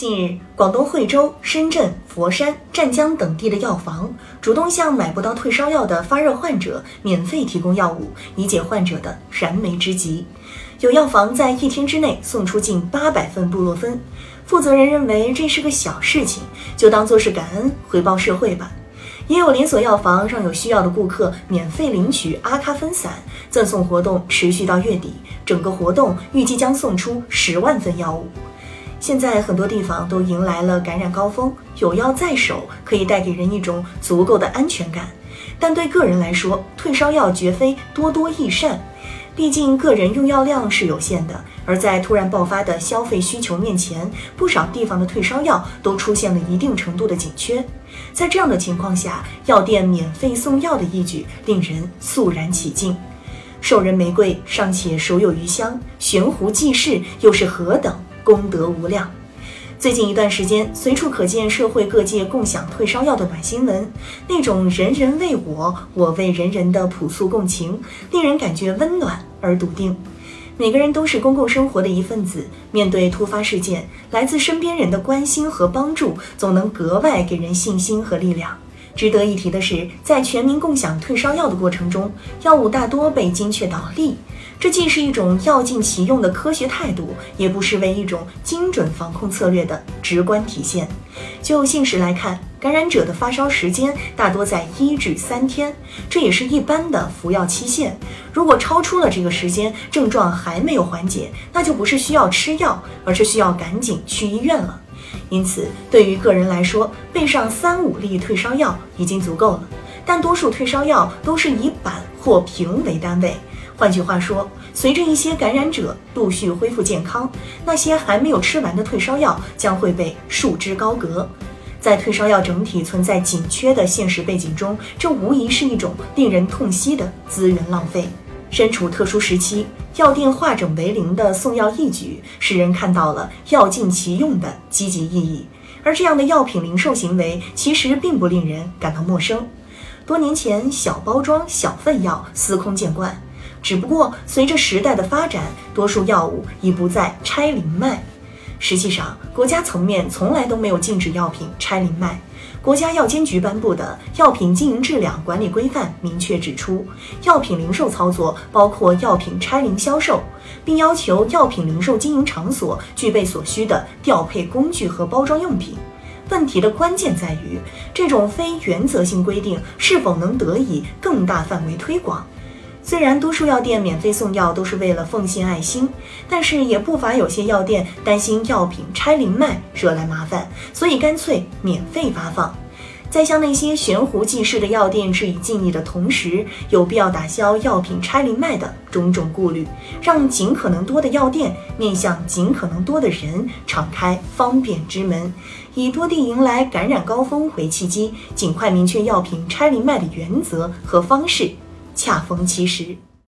近日，广东惠州、深圳、佛山、湛江等地的药房主动向买不到退烧药的发热患者免费提供药物，以解患者的燃眉之急。有药房在一天之内送出近八百份布洛芬，负责人认为这是个小事情，就当做是感恩回报社会吧。也有连锁药房让有需要的顾客免费领取阿卡芬散，赠送活动持续到月底，整个活动预计将送出十万份药物。现在很多地方都迎来了感染高峰，有药在手可以带给人一种足够的安全感。但对个人来说，退烧药绝非多多益善，毕竟个人用药量是有限的。而在突然爆发的消费需求面前，不少地方的退烧药都出现了一定程度的紧缺。在这样的情况下，药店免费送药的义举令人肃然起敬。授人玫瑰尚且手有余香，悬壶济世又是何等？功德无量。最近一段时间，随处可见社会各界共享退烧药的暖新闻，那种人人为我，我为人人的朴素共情，令人感觉温暖而笃定。每个人都是公共生活的一份子，面对突发事件，来自身边人的关心和帮助，总能格外给人信心和力量。值得一提的是，在全民共享退烧药的过程中，药物大多被精确导粒。这既是一种药尽其用的科学态度，也不失为一种精准防控策略的直观体现。就现实来看，感染者的发烧时间大多在一至三天，这也是一般的服药期限。如果超出了这个时间，症状还没有缓解，那就不是需要吃药，而是需要赶紧去医院了。因此，对于个人来说，备上三五粒退烧药已经足够了。但多数退烧药都是以板或瓶为单位。换句话说，随着一些感染者陆续恢复健康，那些还没有吃完的退烧药将会被束之高阁。在退烧药整体存在紧缺的现实背景中，这无疑是一种令人痛惜的资源浪费。身处特殊时期，药店化整为零的送药一举，使人看到了药尽其用的积极意义。而这样的药品零售行为，其实并不令人感到陌生。多年前，小包装、小份药司空见惯。只不过，随着时代的发展，多数药物已不再拆零卖。实际上，国家层面从来都没有禁止药品拆零卖。国家药监局颁布的《药品经营质量管理规范》明确指出，药品零售操作包括药品拆零销售，并要求药品零售经营场所具备所需的调配工具和包装用品。问题的关键在于，这种非原则性规定是否能得以更大范围推广。虽然多数药店免费送药都是为了奉献爱心，但是也不乏有些药店担心药品拆零卖惹来麻烦，所以干脆免费发放。在向那些悬壶济世的药店致以敬意的同时，有必要打消药品拆零卖的种种顾虑，让尽可能多的药店面向尽可能多的人敞开方便之门，以多地迎来感染高峰为契机，尽快明确药品拆零卖的原则和方式。恰逢其时。